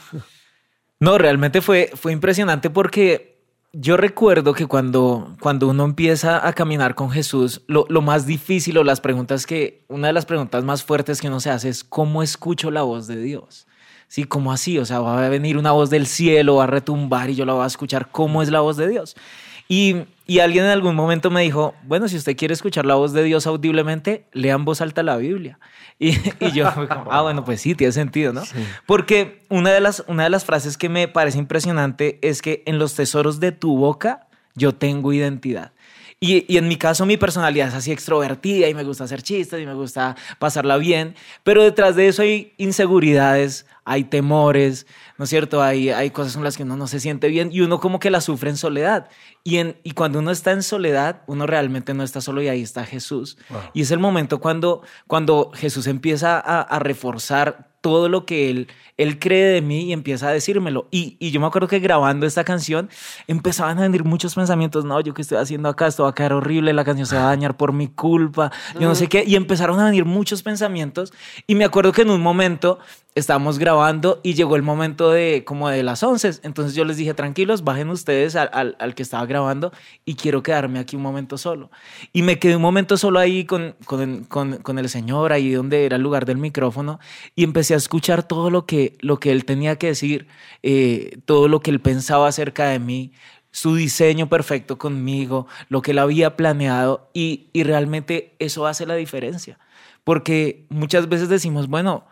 No, realmente fue, fue impresionante porque yo recuerdo que cuando, cuando uno empieza a caminar con Jesús, lo, lo más difícil o las preguntas que, una de las preguntas más fuertes que uno se hace es ¿cómo escucho la voz de Dios? Sí, ¿cómo así? O sea, va a venir una voz del cielo, va a retumbar y yo la voy a escuchar. ¿Cómo es la voz de Dios? Y, y alguien en algún momento me dijo, bueno, si usted quiere escuchar la voz de Dios audiblemente, lea en voz alta la Biblia. Y, y yo, como, ah, bueno, pues sí, tiene sentido, ¿no? Porque una de, las, una de las frases que me parece impresionante es que en los tesoros de tu boca yo tengo identidad. Y, y en mi caso mi personalidad es así extrovertida y me gusta hacer chistes y me gusta pasarla bien, pero detrás de eso hay inseguridades, hay temores, ¿no es cierto? Hay, hay cosas con las que uno no se siente bien y uno como que la sufre en soledad. Y, en, y cuando uno está en soledad, uno realmente no está solo y ahí está Jesús. Y es el momento cuando, cuando Jesús empieza a, a reforzar todo lo que él, él cree de mí y empieza a decírmelo. Y, y yo me acuerdo que grabando esta canción empezaban a venir muchos pensamientos, no, yo qué estoy haciendo acá, esto va a caer horrible, la canción se va a dañar por mi culpa, yo no sé qué. Y empezaron a venir muchos pensamientos. Y me acuerdo que en un momento estábamos grabando y llegó el momento de como de las 11. Entonces yo les dije, tranquilos, bajen ustedes al, al, que estaba grabando y quiero quedarme aquí un momento solo. Y me quedé un momento solo ahí con, con, con, con el señor, ahí donde era el lugar del micrófono, y empecé a escuchar todo lo que, lo que él tenía que decir, eh, todo lo que él pensaba acerca de mí, su diseño perfecto conmigo, lo que él había planeado, y, y realmente eso hace la diferencia. Porque muchas veces decimos, bueno,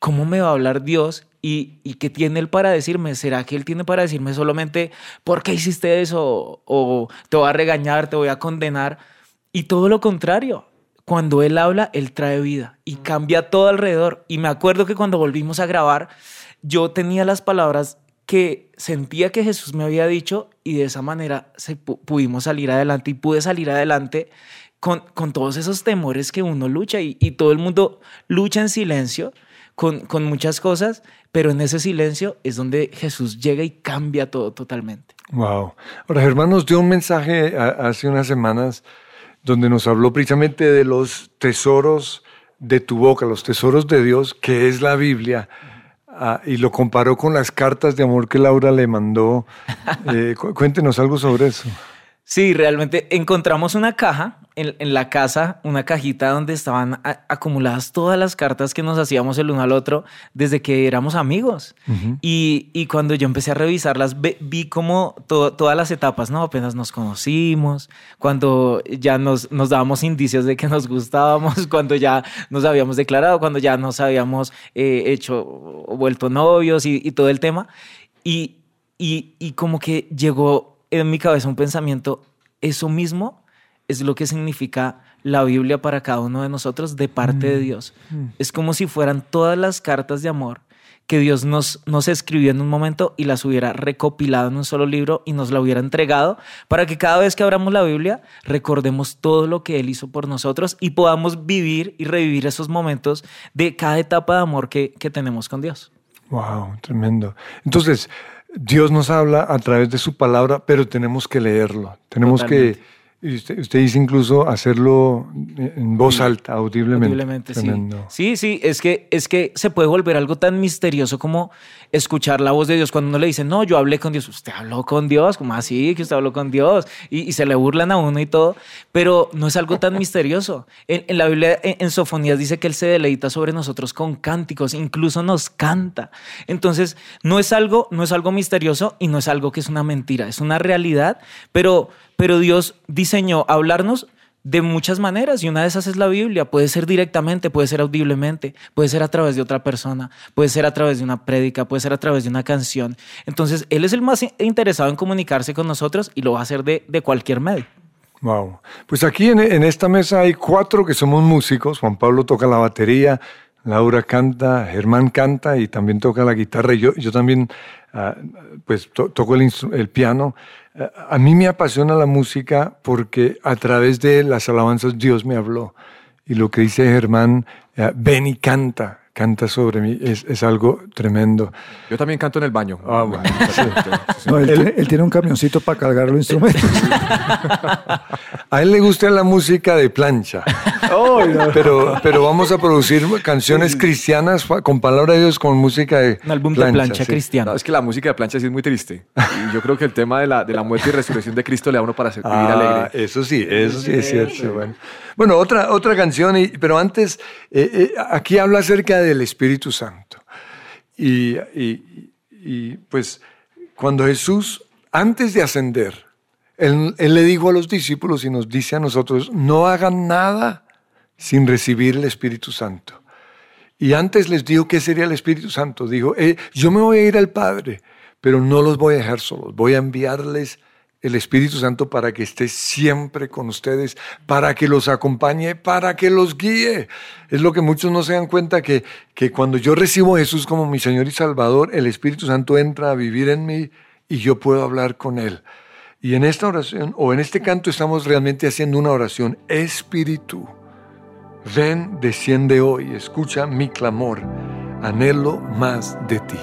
¿cómo me va a hablar Dios? ¿Y, ¿Y qué tiene Él para decirme? ¿Será que Él tiene para decirme solamente, ¿por qué hiciste eso? O te voy a regañar, te voy a condenar. Y todo lo contrario. Cuando Él habla, Él trae vida y cambia todo alrededor. Y me acuerdo que cuando volvimos a grabar, yo tenía las palabras que sentía que Jesús me había dicho y de esa manera se pu- pudimos salir adelante y pude salir adelante con, con todos esos temores que uno lucha y, y todo el mundo lucha en silencio con, con muchas cosas, pero en ese silencio es donde Jesús llega y cambia todo totalmente. Wow. Ahora, Germán nos dio un mensaje a- hace unas semanas donde nos habló precisamente de los tesoros de tu boca, los tesoros de Dios, que es la Biblia, ah, y lo comparó con las cartas de amor que Laura le mandó. Eh, cu- cuéntenos algo sobre eso. Sí, realmente encontramos una caja en, en la casa, una cajita donde estaban a- acumuladas todas las cartas que nos hacíamos el uno al otro desde que éramos amigos. y, y cuando yo empecé a revisarlas, ve- vi como to- todas las etapas, ¿no? Apenas nos conocimos, cuando ya nos, nos dábamos indicios de que nos gustábamos, cuando ya nos habíamos declarado, cuando ya nos habíamos eh, hecho o vuelto novios y, y todo el tema. Y, y, y como que llegó en mi cabeza un pensamiento, eso mismo es lo que significa la Biblia para cada uno de nosotros de parte de Dios. Es como si fueran todas las cartas de amor que Dios nos, nos escribió en un momento y las hubiera recopilado en un solo libro y nos la hubiera entregado para que cada vez que abramos la Biblia recordemos todo lo que Él hizo por nosotros y podamos vivir y revivir esos momentos de cada etapa de amor que, que tenemos con Dios. Wow, tremendo. Entonces, Dios nos habla a través de su palabra, pero tenemos que leerlo. Tenemos que, y usted, usted dice incluso hacerlo en voz alta, audiblemente. Audiblemente, sí. Sí, sí, es que, es que se puede volver algo tan misterioso como escuchar la voz de Dios. Cuando uno le dice, no, yo hablé con Dios, usted habló con Dios, como así que usted habló con Dios, y, y se le burlan a uno y todo, pero no es algo tan misterioso. En, en la Biblia, en, en Sofonías dice que Él se deleita sobre nosotros con cánticos, incluso nos canta. Entonces, no es algo, no es algo misterioso y no es algo que es una mentira, es una realidad, pero, pero Dios diseñó hablarnos de muchas maneras y una de esas es la Biblia. Puede ser directamente, puede ser audiblemente, puede ser a través de otra persona, puede ser a través de una prédica, puede ser a través de una canción. Entonces, Él es el más interesado en comunicarse con nosotros y lo va a hacer de, cualquier medio. Wow. Pues aquí en, en esta mesa hay cuatro que somos músicos. Juan Pablo toca la batería, Laura canta, Germán canta y también toca la guitarra. Y yo, yo también, ah, pues, to- toco el, piano. A mí me apasiona la música porque a través de las alabanzas Dios me habló. Y lo que dice Germán, ah, ven y canta, canta sobre mí, es, es algo tremendo. Yo también canto en el baño. Ah, bueno. No, él, tiene, él tiene un camioncito para cargar los instrumentos. A él le gusta la música de plancha. pero, pero vamos a producir canciones cristianas con palabra de Dios con música de Un álbum de plancha sí. cristiana. No, es que la música de plancha sí es muy triste. Y yo creo que el tema de la, de la muerte y resurrección de Cristo le da uno para ser- vivir Ah, alegre. eso sí, eso sí es cierto. Bueno, Bueno, otra, otra canción, y- pero antes, eh, eh, aquí habla acerca del Espíritu Santo. Y, y- y, pues cuando Jesús, antes de ascender, él, le dijo a los discípulos y nos dice a nosotros, no hagan nada sin recibir el Espíritu Santo. Y antes les dijo qué sería el Espíritu Santo. Dijo, "Eh, yo me voy a ir al Padre, pero no los voy a dejar solos. Voy a enviarles el Espíritu Santo para que esté siempre con ustedes, para que los acompañe, para que los guíe. Es lo que muchos no se dan cuenta, que, que cuando yo recibo a Jesús como mi Señor y Salvador, el Espíritu Santo entra a vivir en mí y yo puedo hablar con Él. Y en esta oración, o en este canto, estamos realmente haciendo una oración. Espíritu, ven, desciende hoy, escucha mi clamor, anhelo más de ti.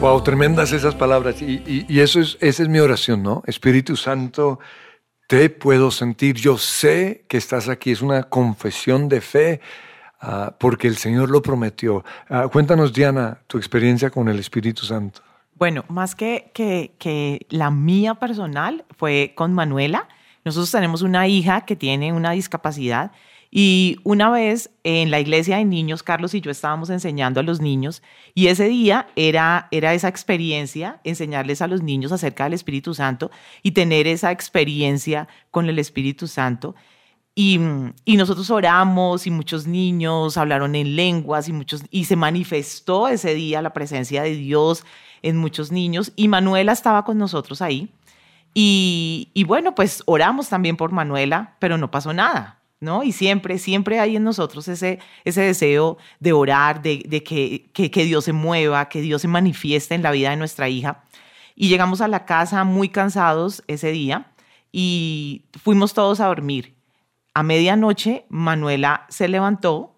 Wow, tremendas esas palabras. Y, y- y eso es, esa es mi oración, ¿no? Espíritu Santo, te puedo sentir. Yo sé que estás aquí. Es una confesión de fe ah, porque el Señor lo prometió. Ah, cuéntanos, Diana, tu experiencia con el Espíritu Santo. Bueno, más que, que, que la mía personal fue con Manuela. Nosotros tenemos una hija que tiene una discapacidad y una vez en la iglesia de niños, Carlos y yo estábamos enseñando a los niños y ese día era, era esa experiencia, enseñarles a los niños acerca del Espíritu Santo y tener esa experiencia con el Espíritu Santo. Y, y nosotros oramos y muchos niños hablaron en lenguas y, muchos, y se manifestó ese día la presencia de Dios en muchos niños y Manuela estaba con nosotros ahí. Y, y bueno, pues oramos también por Manuela, pero no pasó nada. ¿No? Y siempre, siempre hay en nosotros ese, ese deseo de orar, de, de que, que, que Dios se mueva, que Dios se manifieste en la vida de nuestra hija. Y llegamos a la casa muy cansados ese día y fuimos todos a dormir. A medianoche, Manuela se levantó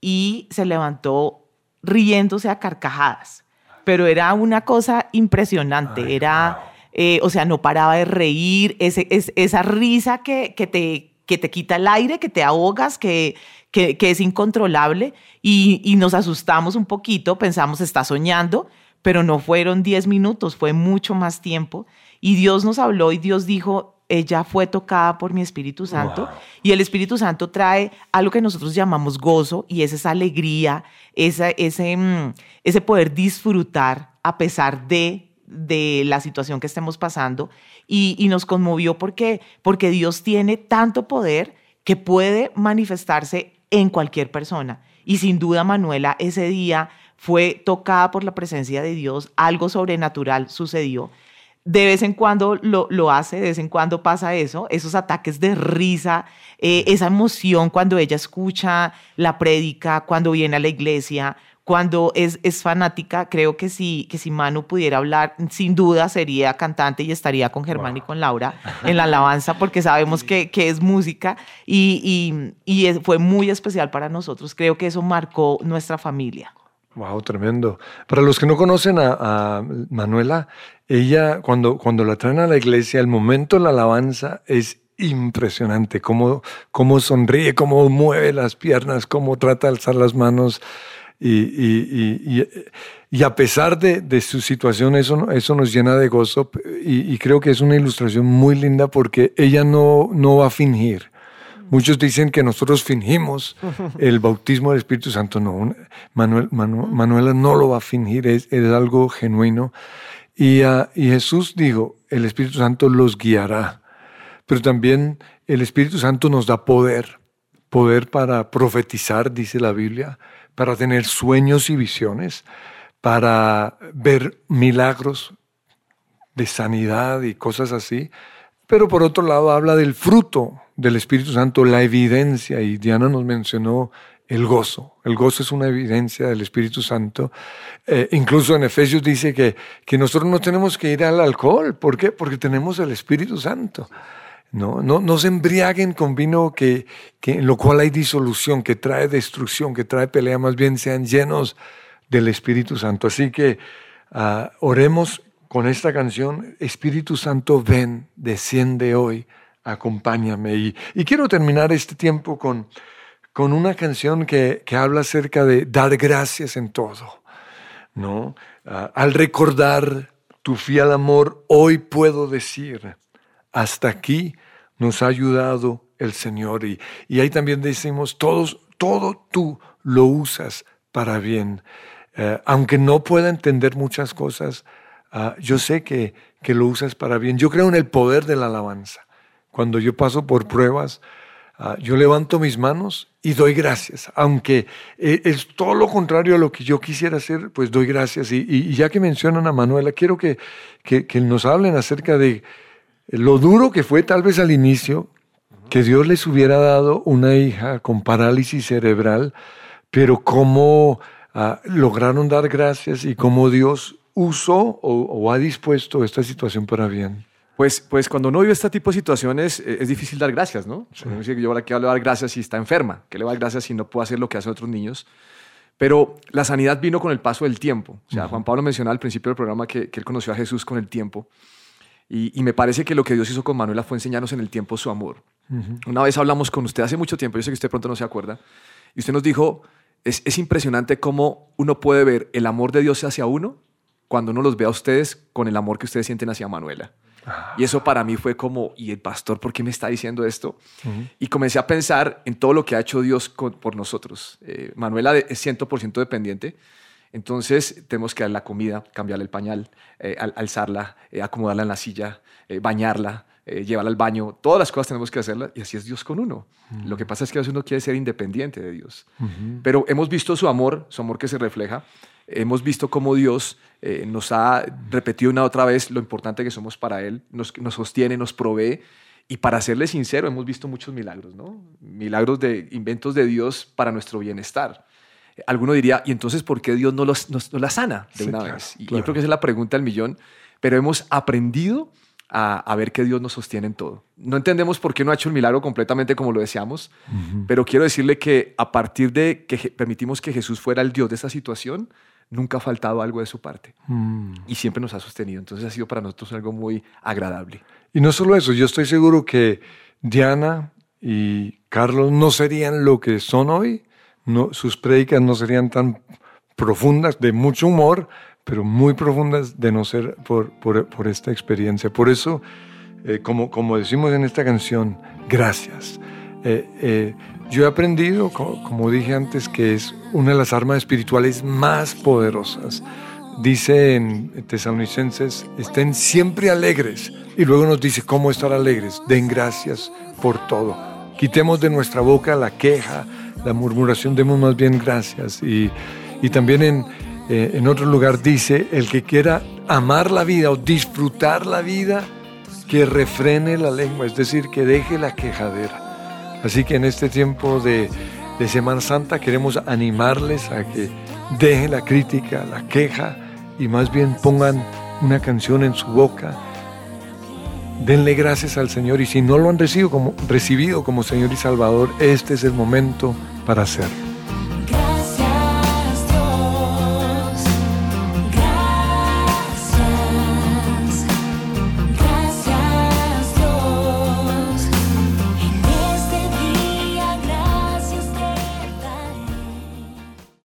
y se levantó riéndose a carcajadas, pero era una cosa impresionante, era, eh, o sea, no paraba de reír, ese, es, esa risa que, que, te, que te quita el aire, que te ahogas, que, que, que es incontrolable y, y nos asustamos un poquito, pensamos, está soñando, pero no fueron 10 minutos, fue mucho más tiempo. Y Dios nos habló y Dios dijo, ella fue tocada por mi Espíritu Santo. Y el Espíritu Santo trae algo que nosotros llamamos gozo y es esa alegría, esa, ese, mm, ese poder disfrutar a pesar de, de la situación que estemos pasando. Y, nos conmovió porque, porque Dios tiene tanto poder que puede manifestarse en cualquier persona. Y sin duda, Manuela, ese día fue tocada por la presencia de Dios, algo sobrenatural sucedió. de vez en cuando lo, lo, hace, de vez en cuando pasa eso, esos ataques de risa, eh, esa emoción cuando ella escucha la prédica, cuando viene a la iglesia, cuando es, es fanática, creo que si, que si Manu pudiera hablar, sin duda sería cantante y estaría con Germán y con Laura en la alabanza, porque sabemos que, que es música y, y, y fue muy especial para nosotros. Creo que eso marcó nuestra familia. Wow, tremendo. Para los que no conocen a, a, Manuela, ella cuando, cuando la traen a la iglesia, el momento de la alabanza es impresionante. Cómo, cómo sonríe, cómo mueve las piernas, cómo trata de alzar las manos. Y, y, a pesar de, de, su situación, eso, eso nos llena de gozo y, creo que es una ilustración muy linda porque ella no, no va a fingir. Muchos dicen que nosotros fingimos el bautismo del Espíritu Santo. No, Manuel, Manuela no lo va a fingir, es, es algo genuino. Y, uh, y Jesús dijo, el Espíritu Santo los guiará. Pero también el Espíritu Santo nos da poder, poder para profetizar, dice la Biblia, para tener sueños y visiones, para ver milagros de sanidad y cosas así. Pero por otro lado habla del fruto del Espíritu Santo, la evidencia, y Diana nos mencionó el gozo. El gozo es una evidencia del Espíritu Santo. Eh, incluso en Efesios dice que, que nosotros no tenemos que ir al alcohol. ¿Por qué? Porque tenemos el Espíritu Santo. No, no, no se embriaguen con vino que, que, en lo cual hay disolución, que trae destrucción, que trae pelea, más bien sean llenos del Espíritu Santo. Así que uh, oremos con esta canción, Espíritu Santo, ven, desciende hoy, acompáñame. Y, y quiero terminar este tiempo con, con una canción que, que, habla acerca de dar gracias en todo. ¿no? Uh, al recordar tu fiel amor, hoy puedo decir, hasta aquí nos ha ayudado el Señor. Y, y ahí también decimos, todos, todo tú lo usas para bien. Uh, aunque no pueda entender muchas cosas, uh, yo sé que, que lo usas para bien. Yo creo en el poder de la alabanza. Cuando yo paso por pruebas, uh, yo levanto mis manos y doy gracias. Aunque eh, es todo lo contrario a lo que yo quisiera hacer, pues doy gracias. Y, ya que mencionan a Manuela, quiero que, que nos hablen acerca de lo duro que fue tal vez al inicio, que Dios les hubiera dado una hija con parálisis cerebral, pero cómo uh, lograron dar gracias y cómo Dios usó o, o, ha dispuesto esta situación para bien. Pues, pues cuando uno vive este tipo de situaciones eh, es difícil dar gracias, ¿no? Sí. Uno dice que yo ahora quiero dar gracias si está enferma, que le va a dar gracias si no puede hacer lo que hacen otros niños. Pero la sanidad vino con el paso del tiempo. O sea, uh -huh. Juan Pablo mencionaba al principio del programa que, que él conoció a Jesús con el tiempo. Y, y, me parece que lo que Dios hizo con Manuela fue enseñarnos en el tiempo su amor. Uh -huh. Una vez hablamos con usted hace mucho tiempo, yo sé que usted pronto no se acuerda, y usted nos dijo, es, es impresionante cómo uno puede ver el amor de Dios hacia uno cuando uno los ve a ustedes con el amor que ustedes sienten hacia Manuela. Ah. Y eso para mí fue como, ¿y el pastor por qué me está diciendo esto? Uh -huh. Y comencé a pensar en todo lo que ha hecho Dios con, por nosotros. Eh, Manuela es 100% dependiente. Entonces tenemos que darle la comida, cambiarle el pañal, eh, alzarla, eh, acomodarla en la silla, eh, bañarla, eh, llevarla al baño. Todas las cosas tenemos que hacerlas y así es Dios con uno. Uh -huh. Lo que pasa es que a veces uno quiere ser independiente de Dios. Uh -huh. Pero hemos visto su amor, su amor que se refleja. Hemos visto cómo Dios nos ha repetido una otra vez lo importante que somos para Él, nos, nos sostiene, nos provee. Y para serle sincero, hemos visto muchos milagros, ¿no? Milagros de inventos de Dios para nuestro bienestar alguno diría, ¿y entonces por qué Dios no, los, no, no la sana de sí, una claro, vez? Y claro. yo creo que esa es la pregunta del millón, pero hemos aprendido a, a, ver que Dios nos sostiene en todo. No entendemos por qué no ha hecho el milagro completamente como lo deseamos, uh -huh. pero quiero decirle que a partir de que permitimos que Jesús fuera el Dios de esa situación, nunca ha faltado algo de su parte mm. y siempre nos ha sostenido. Entonces ha sido para nosotros algo muy agradable. Y no solo eso, yo estoy seguro que Diana y Carlos no serían lo que son hoy no, sus prédicas no serían tan profundas, de mucho humor, pero muy profundas de no ser por, por, esta experiencia. Por eso, eh, como, como, decimos en esta canción, gracias. Eh, eh, yo he aprendido, como, como, dije antes, que es una de las armas espirituales más poderosas. Dice en Tesalonicenses, estén siempre alegres. Y luego nos dice cómo estar alegres. Den gracias por todo. Quitemos de nuestra boca la queja, la murmuración, demos más bien gracias. Y, y también en, Eh, en otro lugar dice, el que quiera amar la vida o disfrutar la vida, que refrene la lengua, es decir, que deje la quejadera. Así que en este tiempo de, de Semana Santa queremos animarles a que dejen la crítica, la queja y más bien pongan una canción en su boca. Denle gracias al Señor y si no lo han recibido como, recibido como Señor y Salvador, este es el momento para hacerlo.